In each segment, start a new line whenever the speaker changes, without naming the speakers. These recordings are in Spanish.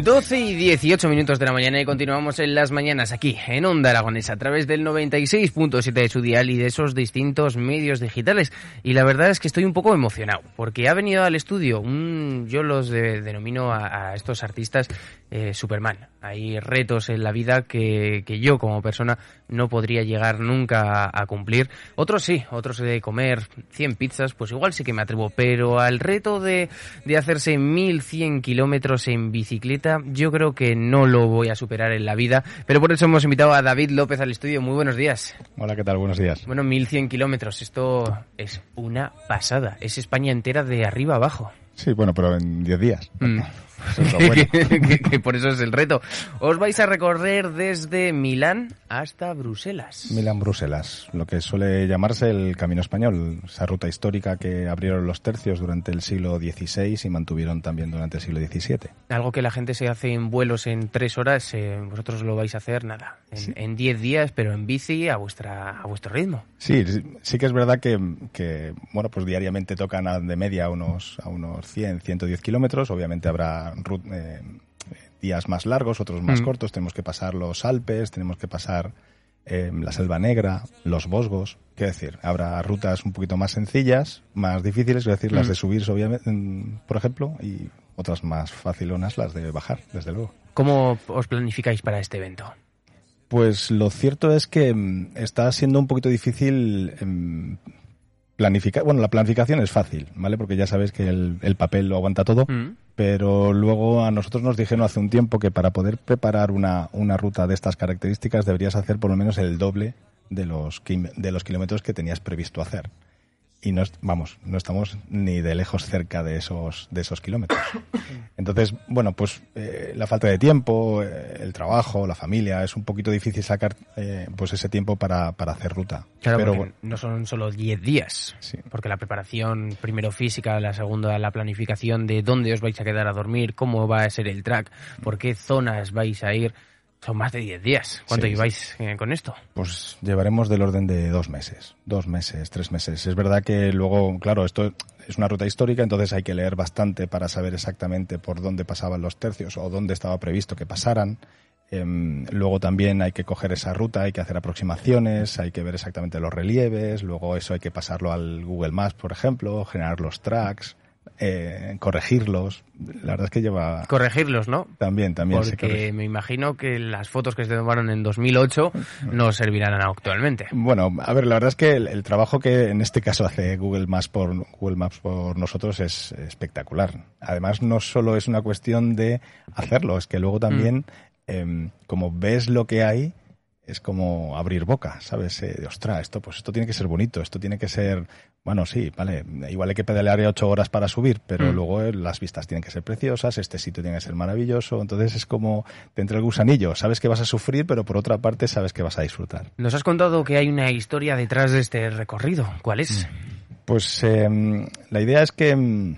12 y 18 minutos de la mañana y continuamos en las mañanas aquí en Onda Aragonesa a través del 96.7 de su dial y de esos distintos medios digitales. Y la verdad es que estoy un poco emocionado porque ha venido al estudio un, yo los denomino a, estos artistas eh, Superman. Hay retos en la vida que, que, yo como persona no podría llegar nunca a, cumplir. Otros sí, otros de comer 100 pizzas, pues igual sí que me atrevo, pero al reto de, de hacerse 1100 kilómetros en bicicleta yo creo que no lo voy a superar en la vida, pero por eso hemos invitado a David López al estudio. Muy buenos días.
Hola, ¿qué tal? Buenos días.
Bueno, 1100 kilómetros, esto es una pasada. Es España entera de arriba abajo.
Sí, bueno, pero en 10 días.
Mm. que, por eso es el reto. Os vais a recorrer desde Milán hasta Bruselas.
Milán-Bruselas, lo que suele llamarse el Camino Español, esa ruta histórica que abrieron los tercios durante el siglo XVI y mantuvieron también durante el siglo XVII.
Algo que la gente se hace en vuelos en tres horas, eh, vosotros lo vais a hacer nada, en, diez días, pero en bici a vuestra a vuestro ritmo.
Sí, sí que es verdad que, bueno, pues diariamente tocan de media unos, a unos 100, 110 kilómetros, obviamente habrá eh, días más largos, otros más mm. cortos. Tenemos que pasar los Alpes, tenemos que pasar eh, la Selva Negra, los Bosgos. Quiero decir, habrá rutas un poquito más sencillas, más difíciles, es decir, las de mm. subir, obviamente, por ejemplo, y otras más facilonas, las de bajar, desde luego.
¿Cómo os planificáis para este evento?
Pues lo cierto es que mm, está siendo un poquito difícil em, planificar. Bueno, la planificación es fácil, ¿vale? Porque ya sabes que el, papel lo aguanta todo pero luego a nosotros nos dijeron hace un tiempo que para poder preparar una, una ruta de estas características deberías hacer por lo menos el doble de los, de los kilómetros que tenías previsto hacer y no vamos no estamos ni de lejos cerca de esos de esos kilómetros. Entonces bueno pues eh, la falta de tiempo eh, el trabajo la familia es un poquito difícil sacar eh, pues ese tiempo para, para hacer ruta.
Claro pero no son solo 10 días porque la preparación primero física la segunda la planificación de dónde os vais a quedar a dormir cómo va a ser el track por qué zonas vais a ir son más de 10 días. ¿Cuánto lleváis eh, con esto?
Pues llevaremos del orden de dos meses, dos meses, tres meses. Es verdad que luego, claro, esto es una ruta histórica, entonces hay que leer bastante para saber exactamente por dónde pasaban los tercios o dónde estaba previsto que pasaran. Em, luego también hay que coger esa ruta, hay que hacer aproximaciones, hay que ver exactamente los relieves, luego eso hay que pasarlo al Google Maps, por ejemplo, generar los tracks eh, corregirlos. La verdad es que lleva...
Corregirlos, ¿no?
También, también.
Porque me imagino que las fotos que se tomaron en 2008 no servirán actualmente.
Bueno, a ver, la verdad es que el, trabajo que en este caso hace Google Maps por, Google Maps por nosotros es espectacular. Además, no solo es una cuestión de hacerlo, es que luego también, mm. em, como ves lo que hay, es como abrir boca, ¿sabes? Eh, ostras, esto, pues esto tiene que ser bonito, esto tiene que ser, bueno, sí, vale, igual hay que pedalear ocho horas para subir, pero mm. luego eh, las vistas tienen que ser preciosas, este sitio tiene que ser maravilloso, entonces es como te entra el gusanillo, sabes que vas a sufrir, pero por otra parte sabes que vas a disfrutar.
Nos has contado que hay una historia detrás de este recorrido, ¿cuál es?
Pues em, la idea es que em,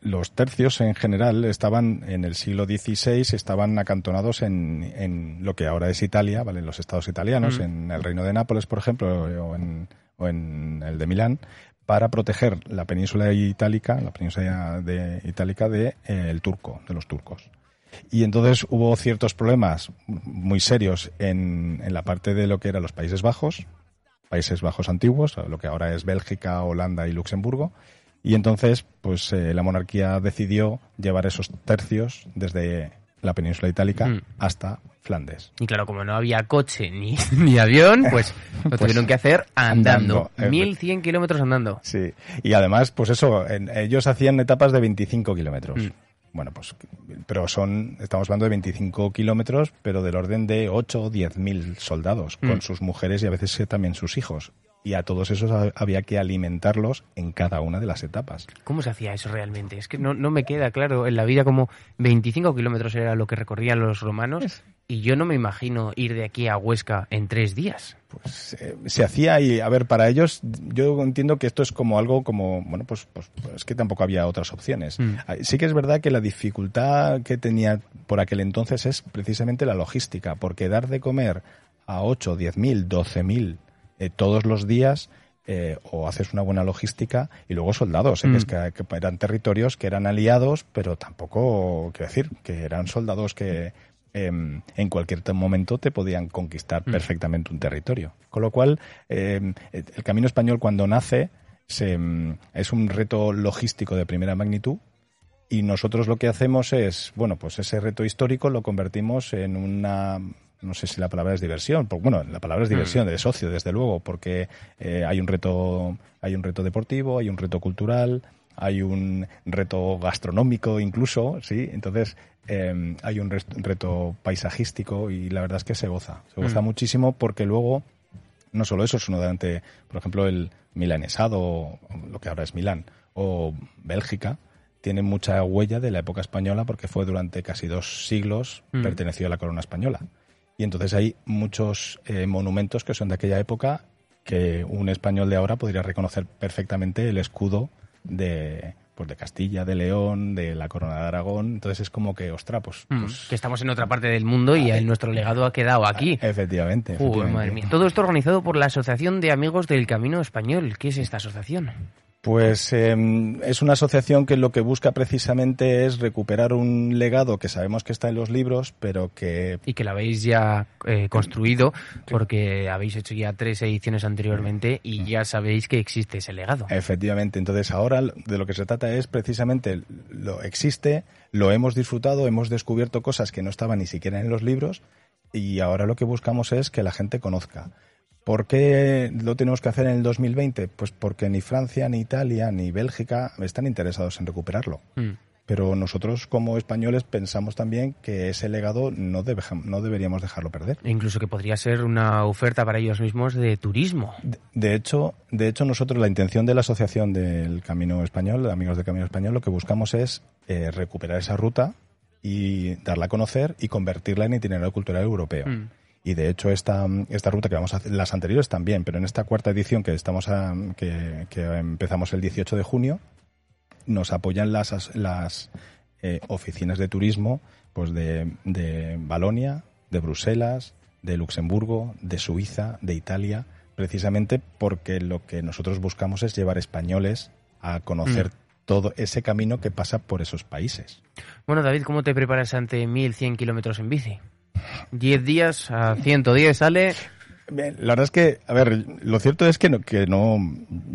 los tercios en general estaban en el siglo XVI, estaban acantonados en, en lo que ahora es Italia, ¿vale? en los estados italianos, mm. en el reino de Nápoles, por ejemplo, o en, o en el de Milán, para proteger la península itálica, la península de, itálica de eh, turco, de los turcos. Y entonces hubo ciertos problemas muy serios en, en la parte de lo que eran los Países Bajos, Países Bajos antiguos, lo que ahora es Bélgica, Holanda y Luxemburgo, y entonces, pues eh, la monarquía decidió llevar esos tercios desde la península itálica mm. hasta Flandes.
Y claro, como no había coche ni, ni avión, pues lo pues tuvieron que hacer andando. 1100 kilómetros andando.
Sí. Y además, pues eso, ellos hacían etapas de 25 kilómetros. Mm. bueno, pues, pero son, estamos hablando de 25 kilómetros, pero del orden de 8 o 10 mil soldados, con
Mm.
sus mujeres y a veces eh, también sus hijos. Y a todos esos ha- había que alimentarlos en cada una de las etapas.
¿Cómo se hacía eso realmente? Es que no, no me queda claro en la vida como 25 kilómetros era lo que recorrían los romanos y yo no me imagino ir de aquí a Huesca en tres días.
Pues eh, se hacía y, a ver, para ellos yo entiendo que esto es como algo como, bueno, pues, pues, pues es que tampoco había otras opciones.
Mm.
Ah, Sí que es verdad que la dificultad que tenía por aquel entonces es precisamente la logística, porque dar de comer a 8, 10 mil, 12 mil eh, todos los días eh, o haces una buena logística y luego soldados, eh, que es que, que eran territorios que eran aliados, pero tampoco, quiero decir, que eran soldados que em, en cualquier momento te podían conquistar perfectamente un territorio. Con lo cual, em, el camino español cuando nace se, em, es un reto logístico de primera magnitud y nosotros lo que hacemos es, bueno, pues ese reto histórico lo convertimos en una, no sé si la palabra es diversión, porque, bueno, la palabra es diversión, de socio, desde luego, porque eh, hay un reto, hay un reto deportivo, hay un reto cultural, hay un reto gastronómico incluso, sí, entonces eh, hay un reto paisajístico y la verdad es que se goza, se goza
Mm.
muchísimo porque luego no solo eso, sino durante, por ejemplo, el milanesado, o lo que ahora es Milán, o Bélgica, tiene mucha huella de la época española porque fue durante casi dos siglos
Mm.
perteneció a la corona española. Y entonces hay muchos eh, monumentos que son de aquella época que un español de ahora podría reconocer perfectamente el escudo de, pues de Castilla, de León, de la corona de Aragón. Entonces es como que, ostra, pues...
Mm,
pues
que estamos en otra parte del mundo y el- nuestro legado ha quedado aquí.
Efectivamente. Efectivamente.
madre mía. Todo esto organizado por la Asociación de Amigos del Camino Español. ¿Qué es esta asociación?
Pues eh, es una asociación que lo que busca precisamente es recuperar un legado que sabemos que está en los libros, pero que
Y que la habéis ya eh, construido porque habéis hecho ya tres ediciones anteriormente y ya sabéis que existe ese legado.
efectivamente, entonces ahora de lo que se trata es precisamente lo existe, lo hemos disfrutado, hemos descubierto cosas que no estaban ni siquiera en los libros y ahora lo que buscamos es que la gente conozca. ¿Por qué lo tenemos que hacer en el 2020? Pues porque ni Francia, ni Italia, ni Bélgica están interesados en recuperarlo.
Mm.
Pero nosotros como españoles pensamos también que ese legado no, debe- no deberíamos dejarlo perder.
E incluso que podría ser una oferta para ellos mismos de turismo.
De, de hecho, de hecho nosotros la intención de la asociación del Camino Español, de Amigos del Camino Español, lo que buscamos es eh, recuperar esa ruta y darla a conocer y convertirla en itinerario cultural europeo.
Mm.
Y de hecho esta, esta ruta que vamos a hacer, las anteriores también, pero en esta cuarta edición que estamos a- que, que empezamos el 18 de junio, nos apoyan las, as- las eh, oficinas de turismo pues de, de Balonia, de Bruselas, de Luxemburgo, de Suiza, de Italia, precisamente porque lo que nosotros buscamos es llevar españoles a conocer
Mm.
todo ese camino que pasa por esos países.
Bueno, David, ¿cómo te preparas ante 1100 kilómetros en bici? 10 días a 110 sale.
La verdad es que, a ver, lo cierto es que no, que no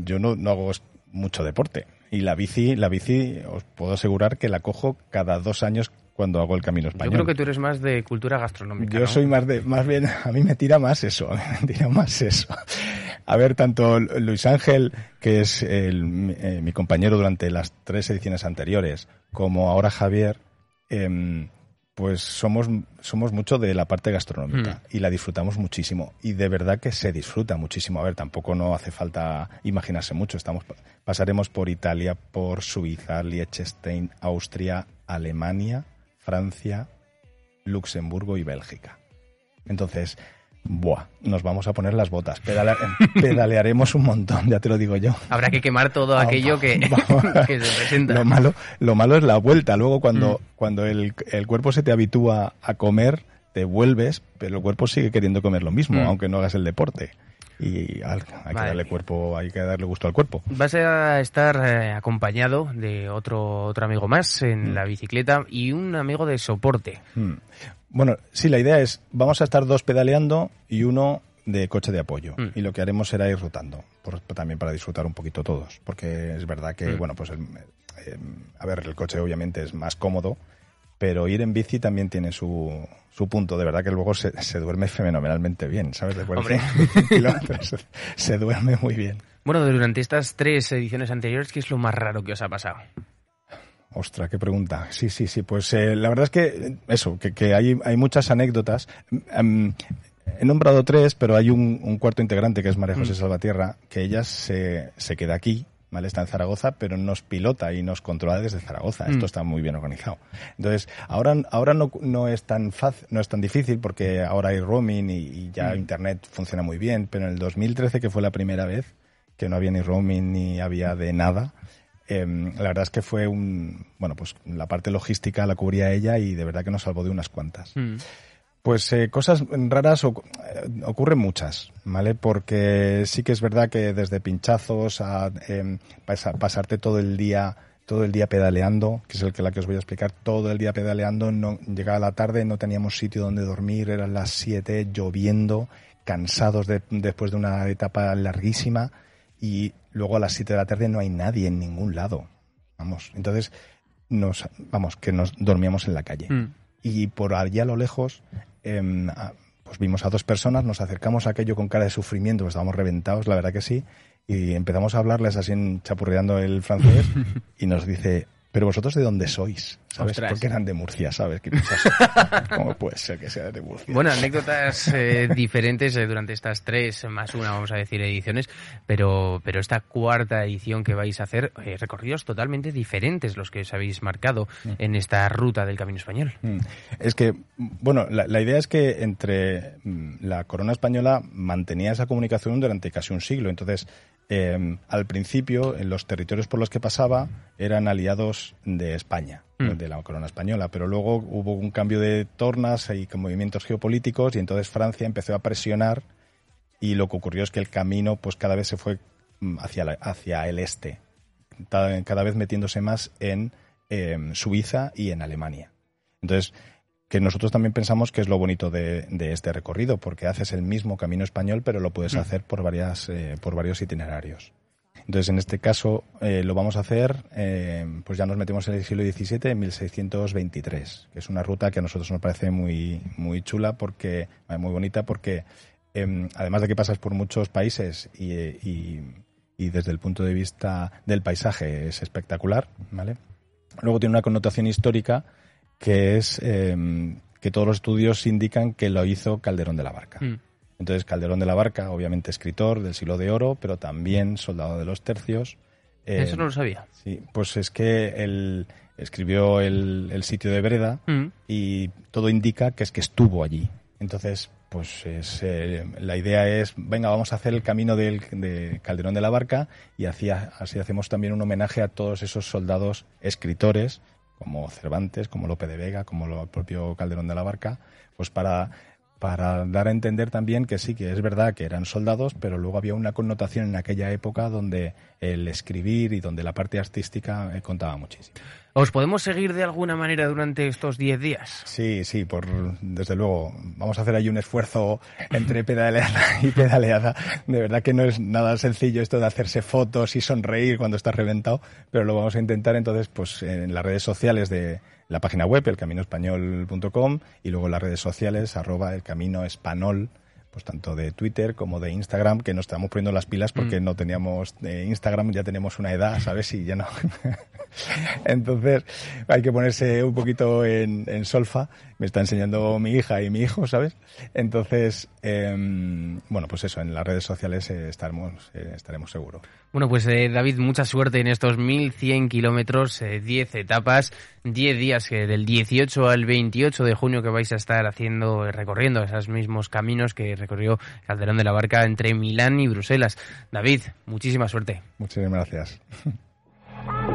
yo no, no hago mucho deporte. Y la bici, la bici, os puedo asegurar que la cojo cada dos años cuando hago el camino
Yo
español.
creo que tú eres más de cultura gastronómica.
Yo
¿no?
soy más de, más bien, a mí me tira más eso, a mí me tira más eso. A ver, tanto Luis Ángel, que es el- eh, mi compañero durante las tres ediciones anteriores, como ahora Javier, em, pues somos, somos mucho de la parte gastronómica y la disfrutamos muchísimo. Y de verdad que se disfruta muchísimo. A ver, tampoco no hace falta imaginarse mucho. Estamos, pasaremos por Italia, por Suiza, Liechtenstein, Austria, Alemania, Francia, Luxemburgo y Bélgica. Entonces, buah, nos vamos a poner las botas. Pedale- pedalearemos un montón, ya te lo digo yo.
Habrá que quemar todo aquello que, que se presenta.
Lo malo, lo malo es la vuelta. Luego cuando,
Mm.
cuando el, el cuerpo se te habitúa a comer, te vuelves, pero el cuerpo sigue queriendo comer lo mismo,
Mm.
aunque no hagas el deporte. Y hay que darle cuerpo, hay que darle gusto al cuerpo.
Vas a estar eh, acompañado de otro, otro amigo más en
Mm.
la bicicleta y un amigo de soporte.
Bueno, sí, la idea es, vamos a estar dos pedaleando y uno de coche de apoyo.
Mm.
Y lo que haremos será ir rotando, por- también para disfrutar un poquito todos. Porque es verdad que,
Mm.
bueno, pues, el- eh, a ver, el coche obviamente es más cómodo, pero ir en bici también tiene su, su punto. De verdad que luego se, se duerme fenomenalmente bien, ¿sabes? Después de 100 kilómetros se duerme muy bien.
Bueno, durante estas tres ediciones anteriores, ¿qué es lo más raro que os ha pasado?
Ostras, qué pregunta. Sí, sí, sí. Pues eh, la verdad es que eso, que, que hay, hay muchas anécdotas. Em, he nombrado tres, pero hay un, un cuarto integrante que es María José
Mm.
Salvatierra, que ella se, se queda aquí, ¿vale? Está en Zaragoza, pero nos pilota y nos controla desde Zaragoza.
Mm.
Esto está muy bien organizado. Entonces, ahora, ahora no, no es tan fácil, no es tan difícil porque ahora hay roaming y, y ya
Mm.
internet funciona muy bien, pero en el 2013, que fue la primera vez que no había ni roaming ni había de nada, em, la verdad es que fue un, bueno, pues la parte logística la cubría ella y de verdad que nos salvó de unas cuantas.
Mm.
Pues eh, cosas raras ocu- eh, ocurren muchas, ¿vale? Porque sí que es verdad que desde pinchazos a em, pasa- pasarte todo el día todo el día pedaleando, que es el que la que os voy a explicar, todo el día pedaleando, no llegaba la tarde, no teníamos sitio donde dormir, eran las 7, lloviendo, cansados de- después de una etapa larguísima y luego a las 7 de la tarde no hay nadie en ningún lado. Vamos, entonces nos vamos que nos dormíamos en la calle
Mm.
y por allá a lo lejos em, pues vimos a dos personas, nos acercamos a aquello con cara de sufrimiento, pues estábamos reventados, la verdad que sí, y empezamos a hablarles así chapurreando el francés y nos dice, pero vosotros de dónde sois, ¿sabes?
Ostras.
Porque eran de Murcia, ¿sabes? ¿Qué? ¿Cómo puede ser que sea de Murcia?
Bueno, anécdotas eh, diferentes eh, durante estas tres más una, vamos a decir, ediciones, pero, pero esta cuarta edición que vais a hacer, eh, recorridos totalmente diferentes los que os habéis marcado en esta ruta del Camino Español.
Mm. Es que, bueno, la, la idea es que entre mm, la corona española mantenía esa comunicación durante casi un siglo. Entonces, eh, al principio, en los territorios por los que pasaba eran aliados de España,
Mm.
de la corona española, pero luego hubo un cambio de tornas y con movimientos geopolíticos y entonces Francia empezó a presionar y lo que ocurrió es que el camino pues cada vez se fue mm, hacia, la- hacia el este, cada, cada vez metiéndose más en eh, Suiza y en Alemania. Entonces, que nosotros también pensamos que es lo bonito de, de este recorrido, porque haces el mismo camino español, pero lo puedes
Mm.
hacer por, varias, eh, por varios itinerarios. Entonces, en este caso, eh, lo vamos a hacer, eh, pues ya nos metemos en el siglo XVII, en 1623, que es una ruta que a nosotros nos parece muy, muy chula, porque, eh, muy bonita, porque em, además de que pasas por muchos países y, eh, y- y desde el punto de vista del paisaje es espectacular, ¿vale? Luego tiene una connotación histórica que es em, que todos los estudios indican que lo hizo Calderón de la Barca.
Mm.
Entonces, Calderón de la Barca, obviamente escritor del siglo de oro, pero también soldado de los tercios. Eh,
Eso no lo sabía.
Sí, pues es que él escribió el, el sitio de Breda
Mm.
y todo indica que es que estuvo allí. Entonces, pues es, eh, la idea es, venga, vamos a hacer el camino del, de Calderón de la Barca y así, así hacemos también un homenaje a todos esos soldados escritores, como Cervantes, como Lope de Vega, como el propio Calderón de la Barca, pues para, para dar a entender también que sí, que es verdad que eran soldados, pero luego había una connotación en aquella época donde el escribir y donde la parte artística eh, contaba muchísimo.
¿Os podemos seguir de alguna manera durante estos 10 días?
Sí, sí, por desde luego. Vamos a hacer ahí un esfuerzo entre pedaleada y pedaleada. De verdad que no es nada sencillo esto de hacerse fotos y sonreír cuando estás reventado, pero lo vamos a intentar entonces pues en las redes sociales de la página web, elcaminoespañol.com y luego en las redes sociales, arroba el pues tanto de Twitter como de Instagram, que nos estamos poniendo las pilas porque no teníamos de Instagram, ya tenemos una edad, ¿sabes? Y ya no. Entonces hay que ponerse un poquito en, en solfa. Me está enseñando mi hija y mi hijo, ¿sabes? Entonces, em, bueno, pues eso, en las redes sociales eh, estaremos, eh, estaremos seguros.
Bueno, pues eh, David, mucha suerte en estos 1100 kilómetros, eh, 10 etapas, 10 días del 18 al 28 de junio que vais a estar haciendo, eh, recorriendo esos mismos caminos que recorrió Calderón de la Barca entre Milán y Bruselas. David, muchísima suerte.
Muchísimas gracias.